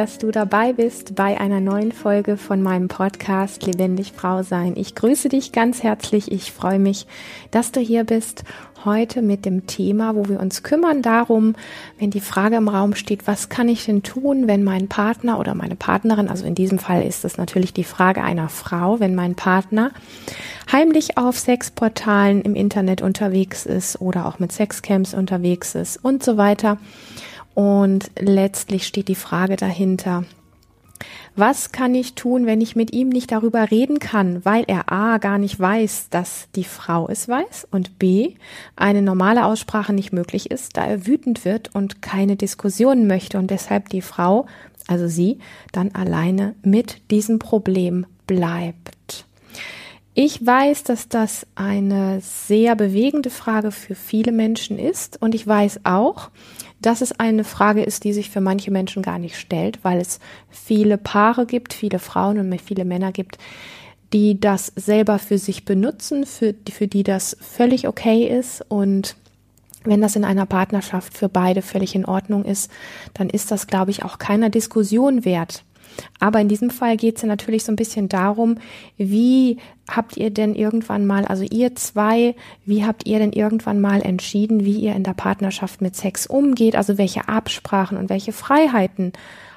dass du dabei bist bei einer neuen Folge von meinem Podcast Lebendig Frau sein. Ich grüße dich ganz herzlich. Ich freue mich, dass du hier bist. Heute mit dem Thema, wo wir uns kümmern darum, wenn die Frage im Raum steht, was kann ich denn tun, wenn mein Partner oder meine Partnerin, also in diesem Fall ist es natürlich die Frage einer Frau, wenn mein Partner heimlich auf Sexportalen im Internet unterwegs ist oder auch mit Sexcamps unterwegs ist und so weiter und letztlich steht die Frage dahinter, was kann ich tun, wenn ich mit ihm nicht darüber reden kann, weil er a gar nicht weiß, dass die Frau es weiß und b eine normale Aussprache nicht möglich ist, da er wütend wird und keine Diskussionen möchte und deshalb die Frau, also sie, dann alleine mit diesem Problem bleibt. Ich weiß, dass das eine sehr bewegende Frage für viele Menschen ist und ich weiß auch, dass es eine Frage ist, die sich für manche Menschen gar nicht stellt, weil es viele Paare gibt, viele Frauen und viele Männer gibt, die das selber für sich benutzen, für, für die das völlig okay ist und wenn das in einer Partnerschaft für beide völlig in Ordnung ist, dann ist das, glaube ich, auch keiner Diskussion wert. Aber in diesem Fall geht es ja natürlich so ein bisschen darum, wie habt ihr denn irgendwann mal, also ihr zwei, wie habt ihr denn irgendwann mal entschieden, wie ihr in der Partnerschaft mit Sex umgeht? Also welche Absprachen und welche Freiheiten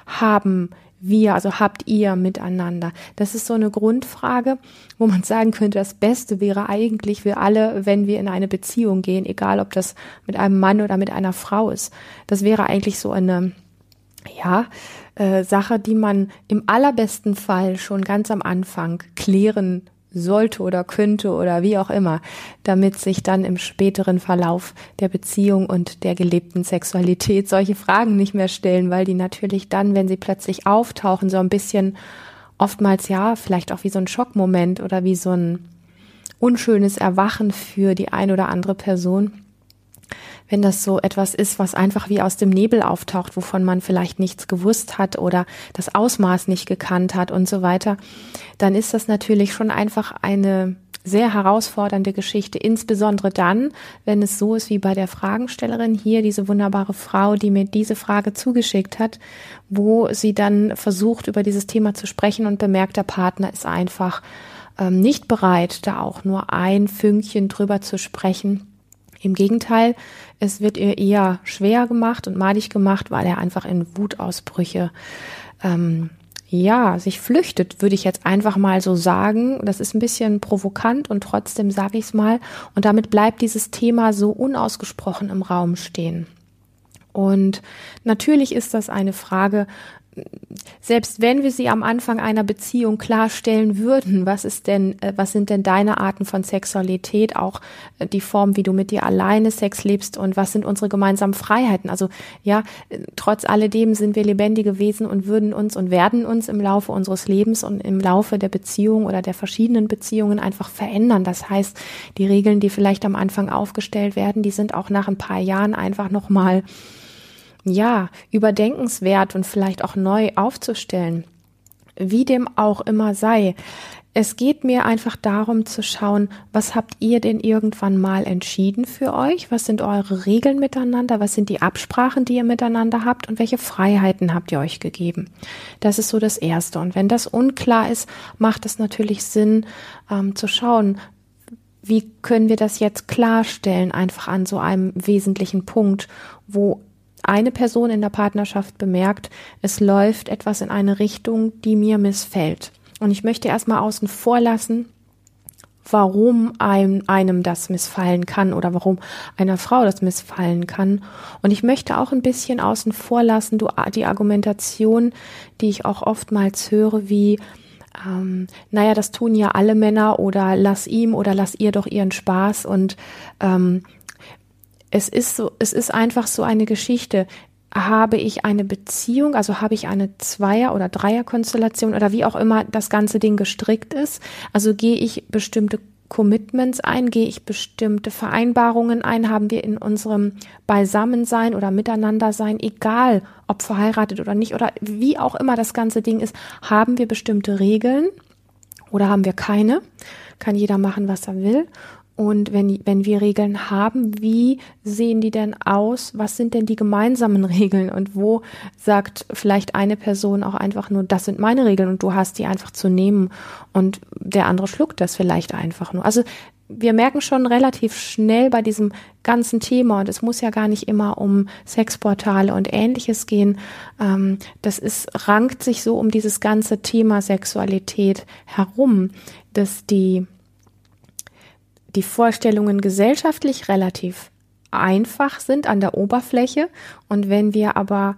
haben wir, also habt ihr miteinander? Das ist so eine Grundfrage, wo man sagen könnte, das Beste wäre eigentlich für alle, wenn wir in eine Beziehung gehen, egal ob das mit einem Mann oder mit einer Frau ist. Das wäre eigentlich so eine, ja, äh, Sache, die man im allerbesten Fall schon ganz am Anfang klären sollte oder könnte oder wie auch immer, damit sich dann im späteren Verlauf der Beziehung und der gelebten Sexualität solche Fragen nicht mehr stellen, weil die natürlich dann, wenn sie plötzlich auftauchen, so ein bisschen oftmals ja, vielleicht auch wie so ein Schockmoment oder wie so ein unschönes Erwachen für die ein oder andere Person wenn das so etwas ist, was einfach wie aus dem Nebel auftaucht, wovon man vielleicht nichts gewusst hat oder das Ausmaß nicht gekannt hat und so weiter, dann ist das natürlich schon einfach eine sehr herausfordernde Geschichte, insbesondere dann, wenn es so ist wie bei der Fragenstellerin hier, diese wunderbare Frau, die mir diese Frage zugeschickt hat, wo sie dann versucht, über dieses Thema zu sprechen und bemerkt, der Partner ist einfach ähm, nicht bereit, da auch nur ein Fünkchen drüber zu sprechen im Gegenteil, es wird ihr eher schwer gemacht und madig gemacht, weil er einfach in Wutausbrüche ähm, ja, sich flüchtet, würde ich jetzt einfach mal so sagen. Das ist ein bisschen provokant und trotzdem sage ich es mal. Und damit bleibt dieses Thema so unausgesprochen im Raum stehen. Und natürlich ist das eine Frage, selbst wenn wir sie am Anfang einer Beziehung klarstellen würden, was ist denn, äh, was sind denn deine Arten von Sexualität, auch äh, die Form, wie du mit dir alleine Sex lebst und was sind unsere gemeinsamen Freiheiten? Also ja, äh, trotz alledem sind wir lebendige Wesen und würden uns und werden uns im Laufe unseres Lebens und im Laufe der Beziehung oder der verschiedenen Beziehungen einfach verändern. Das heißt, die Regeln, die vielleicht am Anfang aufgestellt werden, die sind auch nach ein paar Jahren einfach nochmal ja, überdenkenswert und vielleicht auch neu aufzustellen. Wie dem auch immer sei. Es geht mir einfach darum zu schauen, was habt ihr denn irgendwann mal entschieden für euch? Was sind eure Regeln miteinander? Was sind die Absprachen, die ihr miteinander habt? Und welche Freiheiten habt ihr euch gegeben? Das ist so das Erste. Und wenn das unklar ist, macht es natürlich Sinn ähm, zu schauen, wie können wir das jetzt klarstellen, einfach an so einem wesentlichen Punkt, wo eine Person in der Partnerschaft bemerkt, es läuft etwas in eine Richtung, die mir missfällt. Und ich möchte erstmal außen vor lassen, warum einem, einem das missfallen kann oder warum einer Frau das missfallen kann. Und ich möchte auch ein bisschen außen vor lassen, du, die Argumentation, die ich auch oftmals höre, wie, ähm, naja, das tun ja alle Männer oder lass ihm oder lass ihr doch ihren Spaß und ähm, es ist so, es ist einfach so eine Geschichte. Habe ich eine Beziehung, also habe ich eine Zweier- oder Dreierkonstellation oder wie auch immer das ganze Ding gestrickt ist? Also gehe ich bestimmte Commitments ein, gehe ich bestimmte Vereinbarungen ein, haben wir in unserem Beisammensein oder Miteinandersein, egal ob verheiratet oder nicht oder wie auch immer das ganze Ding ist, haben wir bestimmte Regeln oder haben wir keine? Kann jeder machen, was er will. Und wenn, wenn wir Regeln haben, wie sehen die denn aus? Was sind denn die gemeinsamen Regeln? Und wo sagt vielleicht eine Person auch einfach nur, das sind meine Regeln und du hast die einfach zu nehmen und der andere schluckt das vielleicht einfach nur. Also wir merken schon relativ schnell bei diesem ganzen Thema, und es muss ja gar nicht immer um Sexportale und ähnliches gehen, ähm, das ist, rankt sich so um dieses ganze Thema Sexualität herum, dass die die Vorstellungen gesellschaftlich relativ einfach sind an der Oberfläche. Und wenn wir aber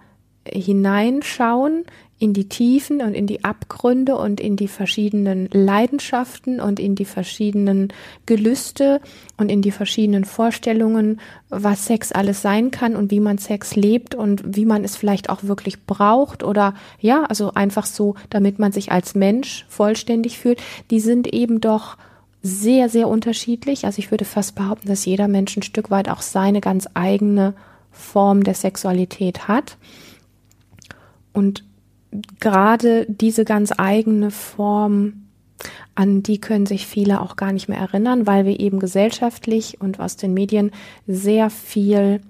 hineinschauen in die Tiefen und in die Abgründe und in die verschiedenen Leidenschaften und in die verschiedenen Gelüste und in die verschiedenen Vorstellungen, was Sex alles sein kann und wie man Sex lebt und wie man es vielleicht auch wirklich braucht oder ja, also einfach so, damit man sich als Mensch vollständig fühlt, die sind eben doch sehr, sehr unterschiedlich. Also ich würde fast behaupten, dass jeder Mensch ein Stück weit auch seine ganz eigene Form der Sexualität hat. Und gerade diese ganz eigene Form, an die können sich viele auch gar nicht mehr erinnern, weil wir eben gesellschaftlich und aus den Medien sehr viel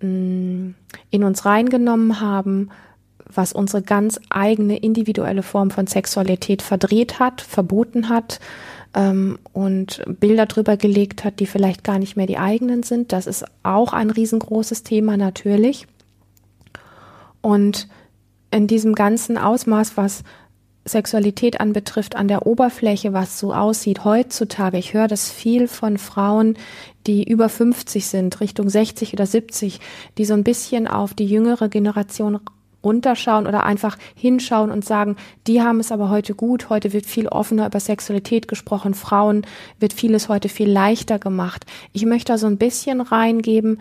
mm, in uns reingenommen haben, was unsere ganz eigene individuelle Form von Sexualität verdreht hat, verboten hat, ähm, und Bilder drüber gelegt hat, die vielleicht gar nicht mehr die eigenen sind. Das ist auch ein riesengroßes Thema natürlich. Und in diesem ganzen Ausmaß, was Sexualität anbetrifft, an der Oberfläche, was so aussieht heutzutage. Ich höre das viel von Frauen, die über 50 sind, Richtung 60 oder 70, die so ein bisschen auf die jüngere Generation runterschauen oder einfach hinschauen und sagen, die haben es aber heute gut, heute wird viel offener über Sexualität gesprochen, Frauen wird vieles heute viel leichter gemacht. Ich möchte da so ein bisschen reingeben,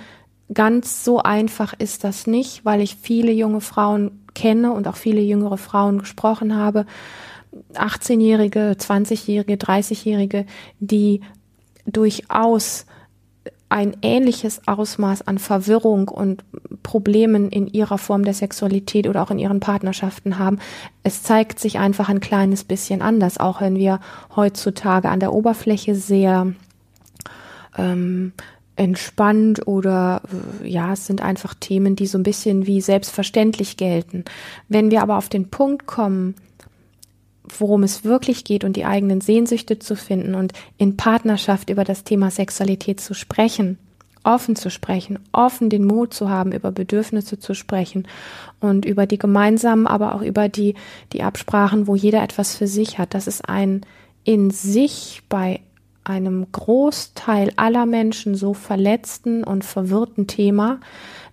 ganz so einfach ist das nicht, weil ich viele junge Frauen kenne und auch viele jüngere Frauen gesprochen habe, 18-Jährige, 20-Jährige, 30-Jährige, die durchaus ein ähnliches Ausmaß an Verwirrung und Problemen in ihrer Form der Sexualität oder auch in ihren Partnerschaften haben. Es zeigt sich einfach ein kleines bisschen anders, auch wenn wir heutzutage an der Oberfläche sehr ähm, entspannt oder ja, es sind einfach Themen, die so ein bisschen wie selbstverständlich gelten. Wenn wir aber auf den Punkt kommen, worum es wirklich geht und die eigenen Sehnsüchte zu finden und in Partnerschaft über das Thema Sexualität zu sprechen, offen zu sprechen, offen den Mut zu haben, über Bedürfnisse zu sprechen und über die gemeinsamen, aber auch über die, die Absprachen, wo jeder etwas für sich hat. Das ist ein in sich bei einem Großteil aller Menschen so verletzten und verwirrten Thema,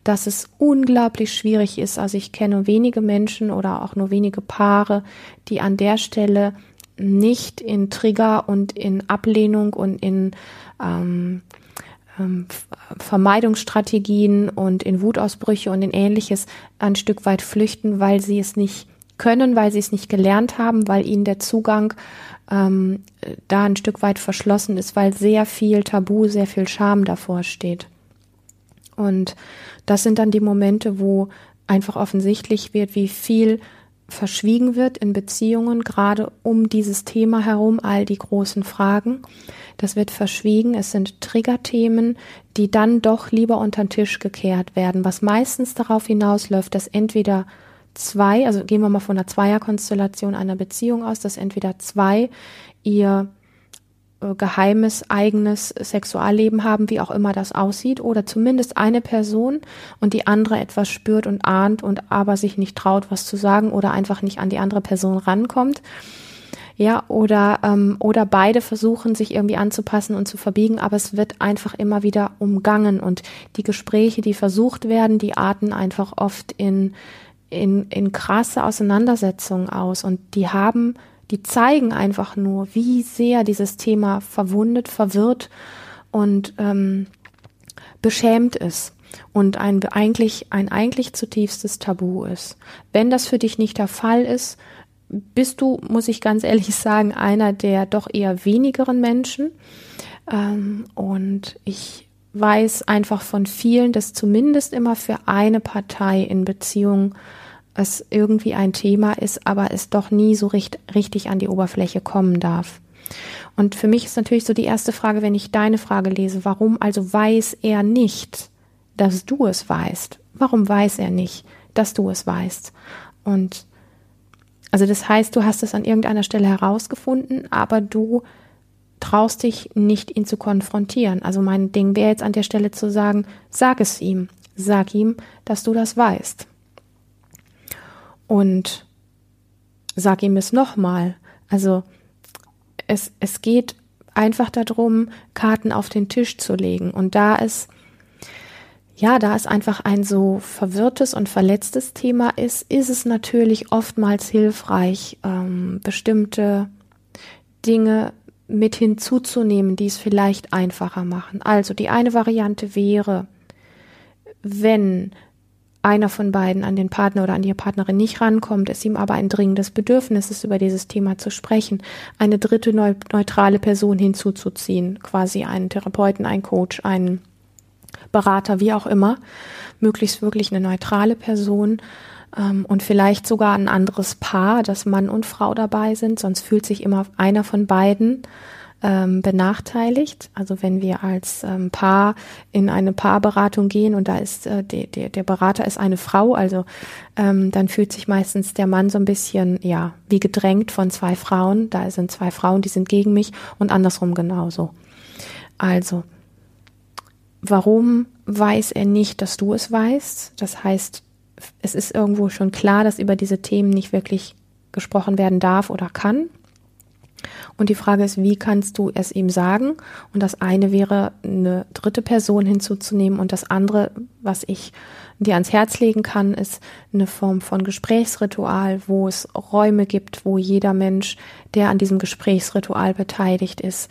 dass es unglaublich schwierig ist. Also ich kenne wenige Menschen oder auch nur wenige Paare, die an der Stelle nicht in Trigger und in Ablehnung und in ähm, ähm, Vermeidungsstrategien und in Wutausbrüche und in ähnliches ein Stück weit flüchten, weil sie es nicht können, weil sie es nicht gelernt haben, weil ihnen der Zugang ähm, da ein Stück weit verschlossen ist, weil sehr viel Tabu, sehr viel Scham davor steht. Und das sind dann die Momente, wo einfach offensichtlich wird, wie viel verschwiegen wird in Beziehungen, gerade um dieses Thema herum, all die großen Fragen. Das wird verschwiegen. Es sind Triggerthemen, die dann doch lieber unter den Tisch gekehrt werden, was meistens darauf hinausläuft, dass entweder zwei, also gehen wir mal von einer Zweierkonstellation einer Beziehung aus, dass entweder zwei ihr geheimes, eigenes Sexualleben haben, wie auch immer das aussieht, oder zumindest eine Person und die andere etwas spürt und ahnt und aber sich nicht traut, was zu sagen oder einfach nicht an die andere Person rankommt. Ja, oder, ähm, oder beide versuchen, sich irgendwie anzupassen und zu verbiegen, aber es wird einfach immer wieder umgangen und die Gespräche, die versucht werden, die arten einfach oft in, in, in krasse Auseinandersetzungen aus und die haben die zeigen einfach nur, wie sehr dieses Thema verwundet, verwirrt und ähm, beschämt ist und ein eigentlich, ein eigentlich zutiefstes Tabu ist. Wenn das für dich nicht der Fall ist, bist du, muss ich ganz ehrlich sagen, einer der doch eher wenigeren Menschen. Ähm, und ich weiß einfach von vielen, dass zumindest immer für eine Partei in Beziehung es irgendwie ein Thema ist, aber es doch nie so richt, richtig an die Oberfläche kommen darf. Und für mich ist natürlich so die erste Frage, wenn ich deine Frage lese, warum also weiß er nicht, dass du es weißt? Warum weiß er nicht, dass du es weißt? Und also das heißt, du hast es an irgendeiner Stelle herausgefunden, aber du traust dich nicht, ihn zu konfrontieren. Also mein Ding wäre jetzt an der Stelle zu sagen, sag es ihm, sag ihm, dass du das weißt. Und sag ihm es nochmal. Also es, es geht einfach darum, Karten auf den Tisch zu legen. Und da es, ja, da es einfach ein so verwirrtes und verletztes Thema ist, ist es natürlich oftmals hilfreich, ähm, bestimmte Dinge mit hinzuzunehmen, die es vielleicht einfacher machen. Also die eine Variante wäre, wenn einer von beiden an den Partner oder an die Partnerin nicht rankommt, es ihm aber ein dringendes Bedürfnis ist, über dieses Thema zu sprechen, eine dritte neutrale Person hinzuzuziehen, quasi einen Therapeuten, einen Coach, einen Berater, wie auch immer, möglichst wirklich eine neutrale Person ähm, und vielleicht sogar ein anderes Paar, dass Mann und Frau dabei sind, sonst fühlt sich immer einer von beiden ähm, benachteiligt. Also wenn wir als ähm, Paar in eine Paarberatung gehen und da ist äh, der, der, der Berater ist eine Frau, also ähm, dann fühlt sich meistens der Mann so ein bisschen ja wie gedrängt von zwei Frauen. Da sind zwei Frauen, die sind gegen mich und andersrum genauso. Also warum weiß er nicht, dass du es weißt? Das heißt, es ist irgendwo schon klar, dass über diese Themen nicht wirklich gesprochen werden darf oder kann. Und die Frage ist, wie kannst du es ihm sagen? Und das eine wäre, eine dritte Person hinzuzunehmen. Und das andere, was ich dir ans Herz legen kann, ist eine Form von Gesprächsritual, wo es Räume gibt, wo jeder Mensch, der an diesem Gesprächsritual beteiligt ist,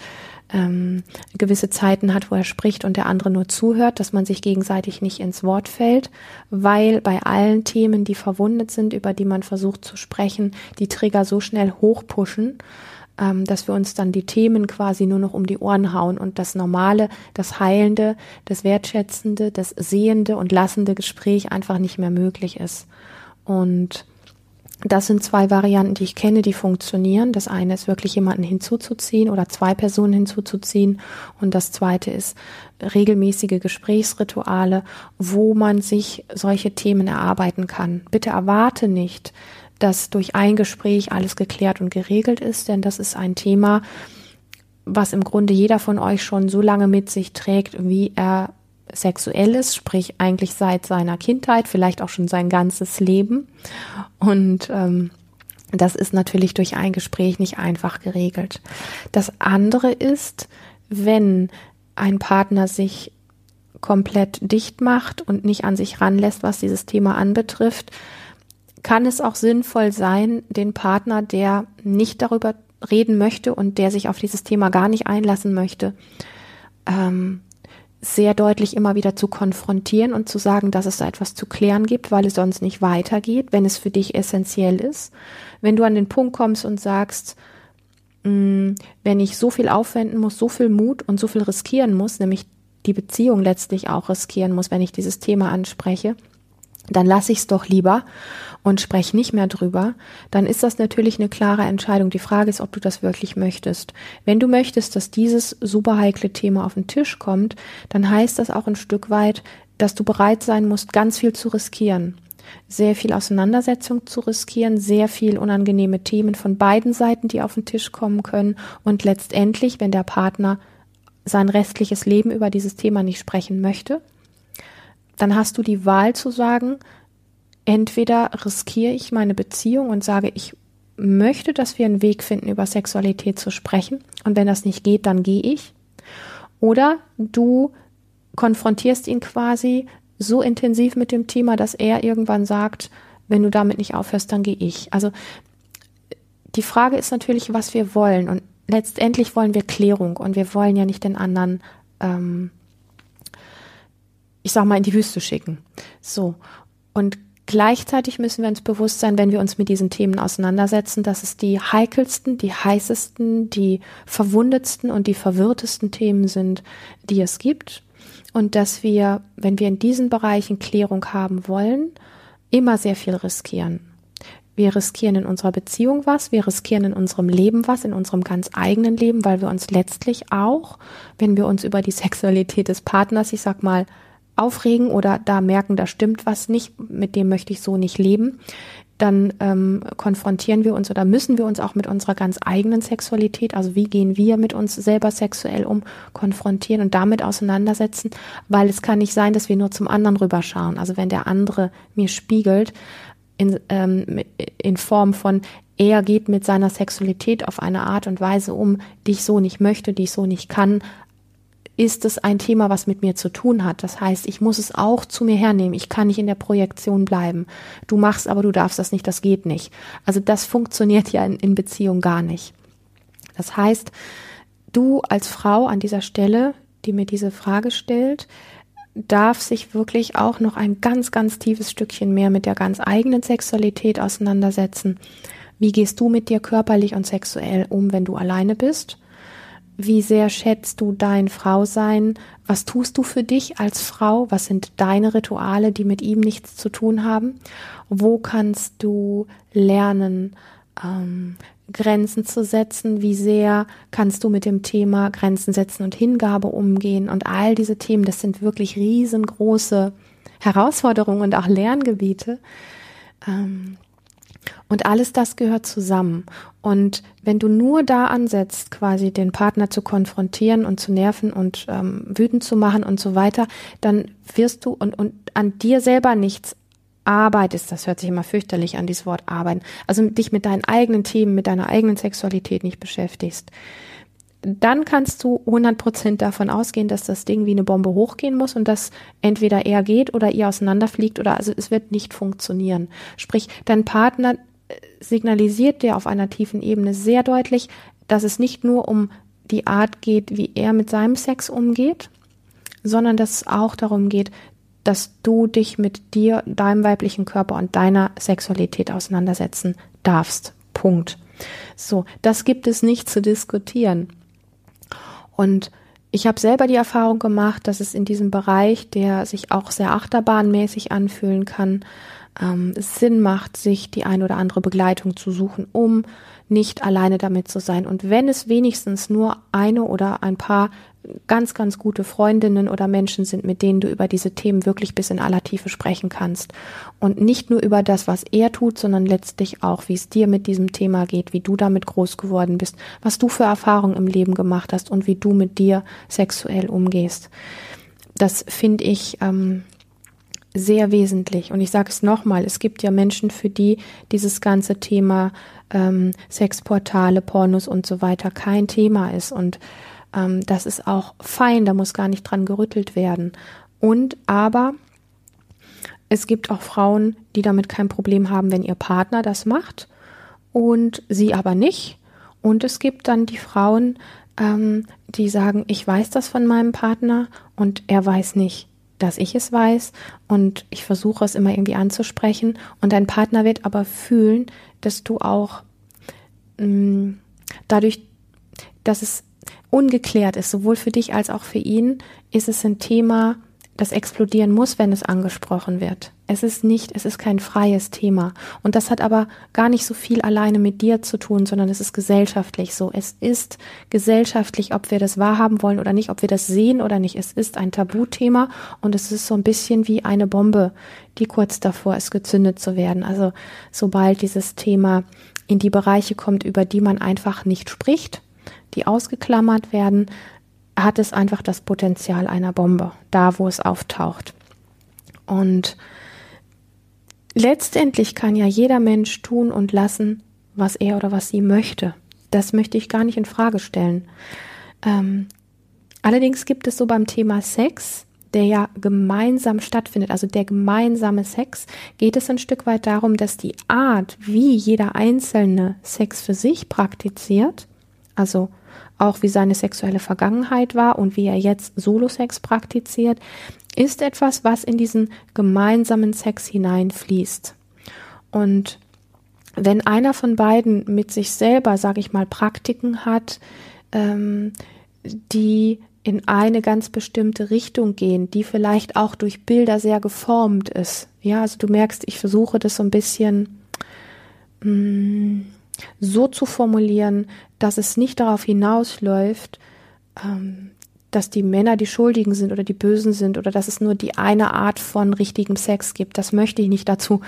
ähm, gewisse Zeiten hat, wo er spricht und der andere nur zuhört, dass man sich gegenseitig nicht ins Wort fällt, weil bei allen Themen, die verwundet sind, über die man versucht zu sprechen, die Trigger so schnell hochpushen, ähm, dass wir uns dann die Themen quasi nur noch um die Ohren hauen und das normale, das heilende, das wertschätzende, das sehende und lassende Gespräch einfach nicht mehr möglich ist. Und das sind zwei Varianten, die ich kenne, die funktionieren. Das eine ist wirklich jemanden hinzuzuziehen oder zwei Personen hinzuzuziehen. Und das zweite ist regelmäßige Gesprächsrituale, wo man sich solche Themen erarbeiten kann. Bitte erwarte nicht, dass durch ein Gespräch alles geklärt und geregelt ist, denn das ist ein Thema, was im Grunde jeder von euch schon so lange mit sich trägt, wie er sexuell ist, sprich eigentlich seit seiner Kindheit, vielleicht auch schon sein ganzes Leben. Und ähm, das ist natürlich durch ein Gespräch nicht einfach geregelt. Das andere ist, wenn ein Partner sich komplett dicht macht und nicht an sich ranlässt, was dieses Thema anbetrifft, kann es auch sinnvoll sein, den Partner, der nicht darüber reden möchte und der sich auf dieses Thema gar nicht einlassen möchte, ähm, sehr deutlich immer wieder zu konfrontieren und zu sagen, dass es da etwas zu klären gibt, weil es sonst nicht weitergeht, wenn es für dich essentiell ist. Wenn du an den Punkt kommst und sagst, mh, mm, wenn ich so viel aufwenden muss, so viel Mut und so viel riskieren muss, nämlich die Beziehung letztlich auch riskieren muss, wenn ich dieses Thema anspreche, dann lasse ich es doch lieber und spreche nicht mehr drüber, dann ist das natürlich eine klare Entscheidung. Die Frage ist, ob du das wirklich möchtest. Wenn du möchtest, dass dieses super heikle Thema auf den Tisch kommt, dann heißt das auch ein Stück weit, dass du bereit sein musst, ganz viel zu riskieren. Sehr viel Auseinandersetzung zu riskieren, sehr viel unangenehme Themen von beiden Seiten, die auf den Tisch kommen können und letztendlich, wenn der Partner sein restliches Leben über dieses Thema nicht sprechen möchte, dann hast du die Wahl zu sagen, entweder riskiere ich meine Beziehung und sage, ich möchte, dass wir einen Weg finden, über Sexualität zu sprechen. Und wenn das nicht geht, dann gehe ich. Oder du konfrontierst ihn quasi so intensiv mit dem Thema, dass er irgendwann sagt, wenn du damit nicht aufhörst, dann gehe ich. Also die Frage ist natürlich, was wir wollen. Und letztendlich wollen wir Klärung und wir wollen ja nicht den anderen, ähm, ich sag mal, in die Wüste schicken. So. Und Gleichzeitig müssen wir uns bewusst sein, wenn wir uns mit diesen Themen auseinandersetzen, dass es die heikelsten, die heißesten, die verwundetsten und die verwirrtesten Themen sind, die es gibt. Und dass wir, wenn wir in diesen Bereichen Klärung haben wollen, immer sehr viel riskieren. wir riskieren in unserer Beziehung was, wir riskieren in unserem Leben was, in unserem ganz eigenen Leben, weil wir uns letztlich auch, wenn wir uns über die Sexualität des Partners, ich sag mal, aufregen oder da merken, da stimmt was nicht, mit dem möchte ich so nicht leben, dann ähm, konfrontieren wir uns oder müssen wir uns auch mit unserer ganz eigenen Sexualität, also wie gehen wir mit uns selber sexuell um, konfrontieren und damit auseinandersetzen, weil es kann nicht sein, dass wir nur zum anderen rüberschauen. Also wenn der andere mir spiegelt, in, ähm, in Form von, er geht mit seiner Sexualität auf eine Art und Weise um, die ich so nicht möchte, die ich so nicht kann, ist es ein Thema, was mit mir zu tun hat. Das heißt, ich muss es auch zu mir hernehmen. Ich kann nicht in der Projektion bleiben. Du machst, aber du darfst das nicht, das geht nicht. Also das funktioniert ja in, in Beziehung gar nicht. Das heißt, du als Frau an dieser Stelle, die mir diese Frage stellt, darf sich wirklich auch noch ein ganz, ganz tiefes Stückchen mehr mit der ganz eigenen Sexualität auseinandersetzen. Wie gehst du mit dir körperlich und sexuell um, wenn du alleine bist? Wie sehr schätzt du dein Frausein? Was tust du für dich als Frau? Was sind deine Rituale, die mit ihm nichts zu tun haben? Wo kannst du lernen, ähm, Grenzen zu setzen? Wie sehr kannst du mit dem Thema Grenzen setzen und Hingabe umgehen? Und all diese Themen, das sind wirklich riesengroße Herausforderungen und auch Lerngebiete. Ähm, und alles das gehört zusammen. Und wenn du nur da ansetzt, quasi den Partner zu konfrontieren und zu nerven und ähm, wütend zu machen und so weiter, dann wirst du und, und an dir selber nichts arbeitest, das hört sich immer fürchterlich an, dieses Wort arbeiten, also dich mit deinen eigenen Themen, mit deiner eigenen Sexualität nicht beschäftigst, dann kannst du 100% davon ausgehen, dass das Ding wie eine Bombe hochgehen muss und dass entweder er geht oder ihr auseinanderfliegt oder also es wird nicht funktionieren. Sprich, dein Partner signalisiert dir auf einer tiefen Ebene sehr deutlich, dass es nicht nur um die Art geht, wie er mit seinem Sex umgeht, sondern dass es auch darum geht, dass du dich mit dir, deinem weiblichen Körper und deiner Sexualität auseinandersetzen darfst. Punkt. So, das gibt es nicht zu diskutieren. Und ich habe selber die Erfahrung gemacht, dass es in diesem Bereich, der sich auch sehr achterbahnmäßig anfühlen kann, ähm, Sinn macht, sich die ein oder andere Begleitung zu suchen, um nicht alleine damit zu sein. Und wenn es wenigstens nur eine oder ein paar ganz, ganz gute Freundinnen oder Menschen sind, mit denen du über diese Themen wirklich bis in aller Tiefe sprechen kannst. Und nicht nur über das, was er tut, sondern letztlich auch, wie es dir mit diesem Thema geht, wie du damit groß geworden bist, was du für Erfahrungen im Leben gemacht hast und wie du mit dir sexuell umgehst. Das finde ich ähm, sehr wesentlich. Und ich sage es nochmal, es gibt ja Menschen, für die dieses ganze Thema ähm, Sexportale, Pornos und so weiter kein Thema ist. Und ähm, das ist auch fein, da muss gar nicht dran gerüttelt werden. Und aber es gibt auch Frauen, die damit kein Problem haben, wenn ihr Partner das macht und sie aber nicht. Und es gibt dann die Frauen, ähm, die sagen, ich weiß das von meinem Partner und er weiß nicht, dass ich es weiß und ich versuche es immer irgendwie anzusprechen und dein Partner wird aber fühlen, dass du auch mh, mm, dadurch, dass es ungeklärt ist, sowohl für dich als auch für ihn, ist es ein Thema, das explodieren muss, wenn es angesprochen wird. Es ist nicht, es ist kein freies Thema. Und das hat aber gar nicht so viel alleine mit dir zu tun, sondern es ist gesellschaftlich so. Es ist gesellschaftlich, ob wir das wahrhaben wollen oder nicht, ob wir das sehen oder nicht. Es ist ein Tabuthema und es ist so ein bisschen wie eine Bombe, die kurz davor ist, gezündet zu werden. Also sobald dieses Thema in die Bereiche kommt, über die man einfach nicht spricht, die ausgeklammert werden, hat es einfach das Potenzial einer Bombe, da wo es auftaucht. Und letztendlich kann ja jeder Mensch tun und lassen, was er oder was sie möchte. Das möchte ich gar nicht in Frage stellen. Ähm, allerdings gibt es so beim Thema Sex, der ja gemeinsam stattfindet, also der gemeinsame Sex, geht es ein Stück weit darum, dass die Art, wie jeder einzelne Sex für sich praktiziert, also auch wie seine sexuelle Vergangenheit war und wie er jetzt Solo-Sex praktiziert, ist etwas, was in diesen gemeinsamen Sex hineinfließt. Und wenn einer von beiden mit sich selber, sage ich mal, Praktiken hat, ähm, die in eine ganz bestimmte Richtung gehen, die vielleicht auch durch Bilder sehr geformt ist. Ja, also du merkst, ich versuche das so ein bisschen mh, mm, so zu formulieren, dass es nicht darauf hinausläuft, ähm, dass die Männer die Schuldigen sind oder die Bösen sind oder dass es nur die eine Art von richtigem Sex gibt. Das möchte ich nicht dazu.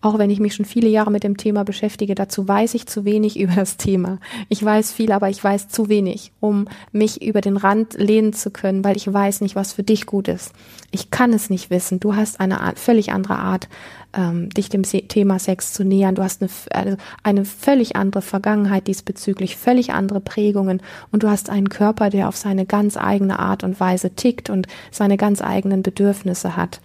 Auch wenn ich mich schon viele Jahre mit dem Thema beschäftige, dazu weiß ich zu wenig über das Thema. Ich weiß viel, aber ich weiß zu wenig, um mich über den Rand lehnen zu können, weil ich weiß nicht, was für dich gut ist. Ich kann es nicht wissen. Du hast eine Art, völlig andere Art, ähm, dich dem Thema Sex zu nähern. Du hast eine, also eine völlig andere Vergangenheit diesbezüglich, völlig andere Prägungen und du hast einen Körper, der auf seine ganz eigene Art und Weise tickt und seine ganz eigenen Bedürfnisse hat.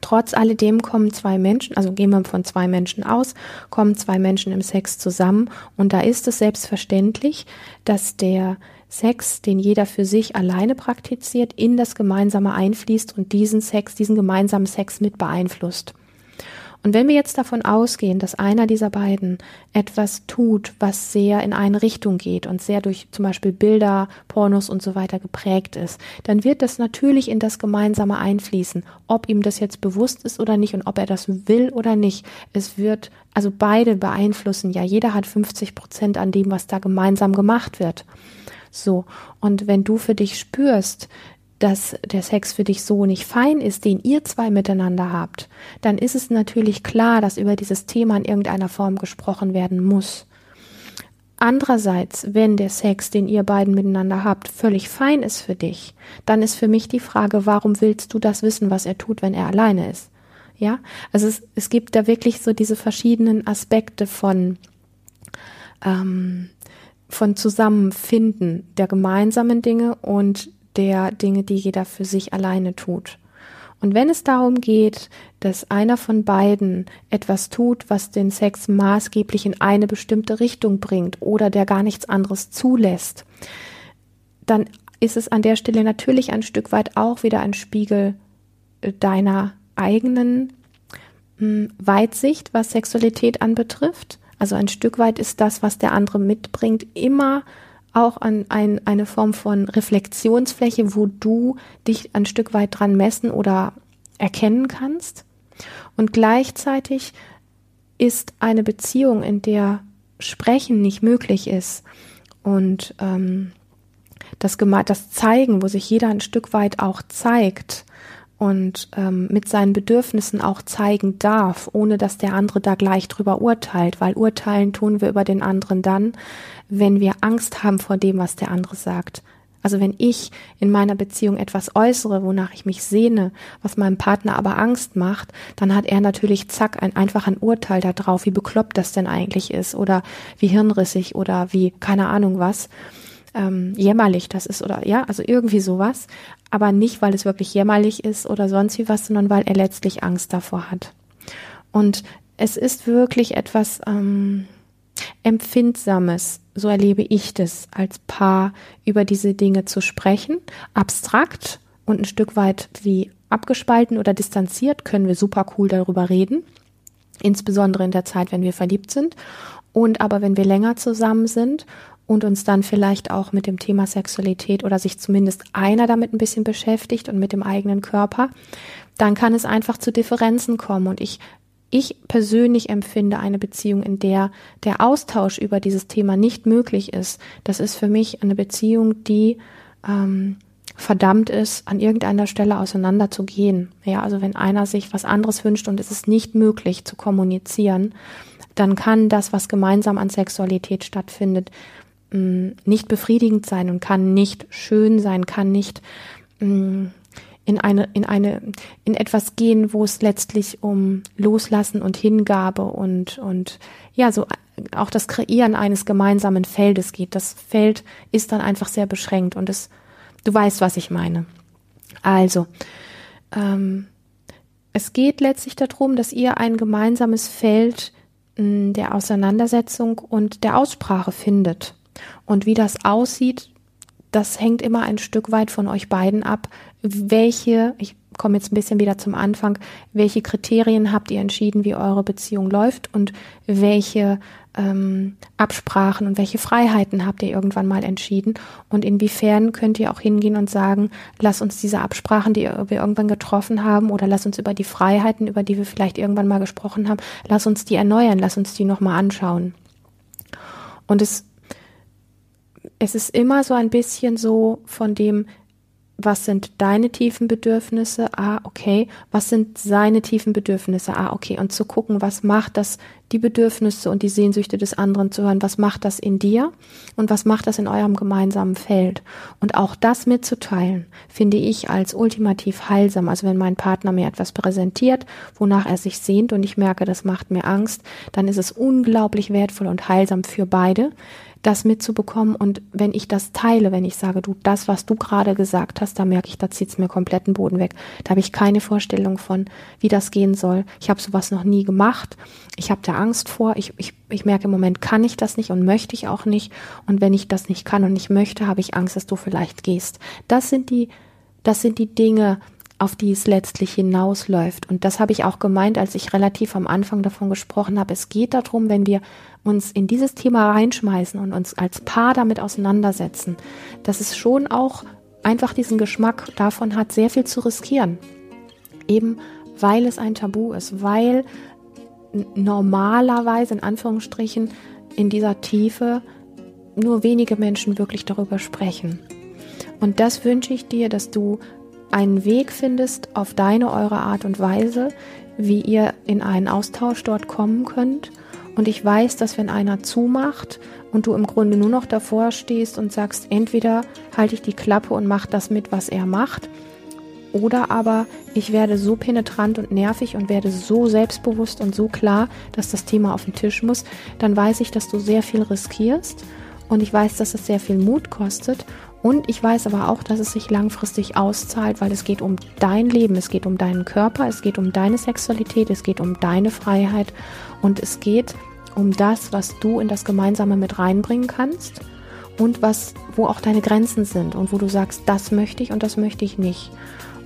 Trotz alledem kommen zwei Menschen, also gehen wir von zwei Menschen aus, kommen zwei Menschen im Sex zusammen und da ist es selbstverständlich, dass der Sex, den jeder für sich alleine praktiziert, in das Gemeinsame einfließt und diesen Sex, diesen gemeinsamen Sex mit beeinflusst. Und wenn wir jetzt davon ausgehen, dass einer dieser beiden etwas tut, was sehr in eine Richtung geht und sehr durch zum Beispiel Bilder, Pornos und so weiter geprägt ist, dann wird das natürlich in das Gemeinsame einfließen, ob ihm das jetzt bewusst ist oder nicht und ob er das will oder nicht. Es wird also beide beeinflussen. Ja, jeder hat 50 Prozent an dem, was da gemeinsam gemacht wird. So. Und wenn du für dich spürst, dass der Sex für dich so nicht fein ist, den ihr zwei miteinander habt, dann ist es natürlich klar, dass über dieses Thema in irgendeiner Form gesprochen werden muss. Andererseits, wenn der Sex, den ihr beiden miteinander habt, völlig fein ist für dich, dann ist für mich die Frage, warum willst du das wissen, was er tut, wenn er alleine ist? Ja, also es, es gibt da wirklich so diese verschiedenen Aspekte von, ähm, von Zusammenfinden der gemeinsamen Dinge und der Dinge, die jeder für sich alleine tut. Und wenn es darum geht, dass einer von beiden etwas tut, was den Sex maßgeblich in eine bestimmte Richtung bringt oder der gar nichts anderes zulässt, dann ist es an der Stelle natürlich ein Stück weit auch wieder ein Spiegel äh, deiner eigenen hm, Weitsicht, was Sexualität anbetrifft. Also ein Stück weit ist das, was der andere mitbringt, immer auch an ein, eine Form von Reflexionsfläche, wo du dich ein Stück weit dran messen oder erkennen kannst. Und gleichzeitig ist eine Beziehung, in der Sprechen nicht möglich ist und ähm, das, das Zeigen, wo sich jeder ein Stück weit auch zeigt und ähm, mit seinen Bedürfnissen auch zeigen darf, ohne dass der andere da gleich drüber urteilt, weil urteilen tun wir über den anderen dann, wenn wir Angst haben vor dem, was der andere sagt. Also wenn ich in meiner Beziehung etwas äußere, wonach ich mich sehne, was meinem Partner aber Angst macht, dann hat er natürlich zack ein einfach ein Urteil darauf, wie bekloppt das denn eigentlich ist oder wie hirnrissig oder wie keine Ahnung was ähm, jämmerlich das ist oder ja, also irgendwie sowas, aber nicht, weil es wirklich jämmerlich ist oder sonst wie was, sondern weil er letztlich Angst davor hat. Und es ist wirklich etwas ähm, Empfindsames, so erlebe ich das als Paar, über diese Dinge zu sprechen. Abstrakt und ein Stück weit wie abgespalten oder distanziert können wir super cool darüber reden. Insbesondere in der Zeit, wenn wir verliebt sind. Und aber wenn wir länger zusammen sind und uns dann vielleicht auch mit dem Thema Sexualität oder sich zumindest einer damit ein bisschen beschäftigt und mit dem eigenen Körper, dann kann es einfach zu Differenzen kommen. Und ich, ich persönlich empfinde eine Beziehung, in der der Austausch über dieses Thema nicht möglich ist. Das ist für mich eine Beziehung, die ähm, verdammt ist, an irgendeiner Stelle auseinanderzugehen. Ja, also wenn einer sich was anderes wünscht und es ist nicht möglich zu kommunizieren, dann kann das, was gemeinsam an Sexualität stattfindet, mh, nicht befriedigend sein und kann nicht schön sein, kann nicht mh, in eine, in eine, in etwas gehen, wo es letztlich um Loslassen und Hingabe und, und ja, so auch das Kreieren eines gemeinsamen Feldes geht. Das Feld ist dann einfach sehr beschränkt und es, du weißt, was ich meine. Also, ähm, es geht letztlich darum, dass ihr ein gemeinsames Feld der Auseinandersetzung und der Aussprache findet. Und wie das aussieht, das hängt immer ein Stück weit von euch beiden ab, welche, ich komme jetzt ein bisschen wieder zum Anfang. Welche Kriterien habt ihr entschieden, wie eure Beziehung läuft und welche ähm, Absprachen und welche Freiheiten habt ihr irgendwann mal entschieden? Und inwiefern könnt ihr auch hingehen und sagen, lass uns diese Absprachen, die wir irgendwann getroffen haben, oder lass uns über die Freiheiten, über die wir vielleicht irgendwann mal gesprochen haben, lass uns die erneuern, lass uns die nochmal anschauen. Und es, es ist immer so ein bisschen so von dem, was sind deine tiefen Bedürfnisse? Ah, okay. Was sind seine tiefen Bedürfnisse? Ah, okay. Und zu gucken, was macht das, die Bedürfnisse und die Sehnsüchte des anderen zu hören, was macht das in dir und was macht das in eurem gemeinsamen Feld? Und auch das mitzuteilen, finde ich als ultimativ heilsam. Also wenn mein Partner mir etwas präsentiert, wonach er sich sehnt und ich merke, das macht mir Angst, dann ist es unglaublich wertvoll und heilsam für beide das mitzubekommen. Und wenn ich das teile, wenn ich sage, du, das, was du gerade gesagt hast, da merke ich, da zieht es mir kompletten Boden weg. Da habe ich keine Vorstellung von, wie das gehen soll. Ich habe sowas noch nie gemacht. Ich habe da Angst vor. Ich, ich, ich merke im Moment kann ich das nicht und möchte ich auch nicht. Und wenn ich das nicht kann und nicht möchte, habe ich Angst, dass du vielleicht gehst. Das sind die, das sind die Dinge, auf die es letztlich hinausläuft. Und das habe ich auch gemeint, als ich relativ am Anfang davon gesprochen habe. Es geht darum, wenn wir uns in dieses Thema reinschmeißen und uns als Paar damit auseinandersetzen, dass es schon auch einfach diesen Geschmack davon hat, sehr viel zu riskieren. Eben weil es ein Tabu ist, weil normalerweise in Anführungsstrichen in dieser Tiefe nur wenige Menschen wirklich darüber sprechen. Und das wünsche ich dir, dass du einen Weg findest auf deine, eure Art und Weise, wie ihr in einen Austausch dort kommen könnt. Und ich weiß, dass wenn einer zumacht und du im Grunde nur noch davor stehst und sagst, entweder halte ich die Klappe und mache das mit, was er macht, oder aber ich werde so penetrant und nervig und werde so selbstbewusst und so klar, dass das Thema auf den Tisch muss, dann weiß ich, dass du sehr viel riskierst. Und ich weiß, dass es sehr viel Mut kostet. Und ich weiß aber auch, dass es sich langfristig auszahlt, weil es geht um dein Leben, es geht um deinen Körper, es geht um deine Sexualität, es geht um deine Freiheit und es geht um das, was du in das Gemeinsame mit reinbringen kannst und was, wo auch deine Grenzen sind und wo du sagst, das möchte ich und das möchte ich nicht.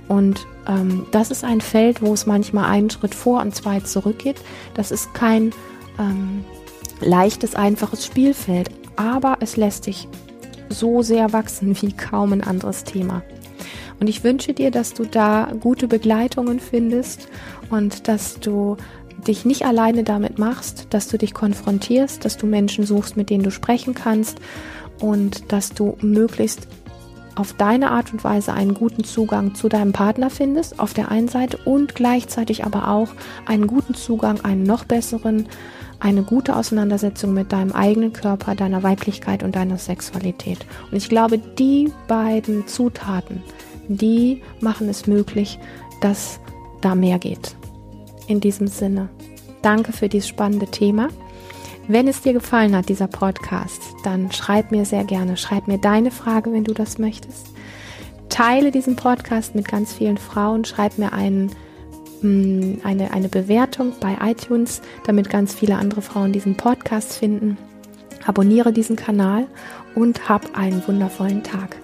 Und ähm, das ist ein Feld, wo es manchmal einen Schritt vor und zwei zurückgeht. Das ist kein ähm, leichtes, einfaches Spielfeld, aber es lässt sich so sehr wachsen wie kaum ein anderes Thema. Und ich wünsche dir, dass du da gute Begleitungen findest und dass du dich nicht alleine damit machst, dass du dich konfrontierst, dass du Menschen suchst, mit denen du sprechen kannst und dass du möglichst auf deine Art und Weise einen guten Zugang zu deinem Partner findest, auf der einen Seite und gleichzeitig aber auch einen guten Zugang, einen noch besseren eine gute Auseinandersetzung mit deinem eigenen Körper, deiner Weiblichkeit und deiner Sexualität. Und ich glaube, die beiden Zutaten, die machen es möglich, dass da mehr geht. In diesem Sinne, danke für dieses spannende Thema. Wenn es dir gefallen hat, dieser Podcast, dann schreib mir sehr gerne, schreib mir deine Frage, wenn du das möchtest. Teile diesen Podcast mit ganz vielen Frauen, schreib mir einen Mm, eine, eine Bewertung bei iTunes, damit ganz viele andere Frauen diesen Podcast finden. Abonniere diesen Kanal und hab einen wundervollen Tag.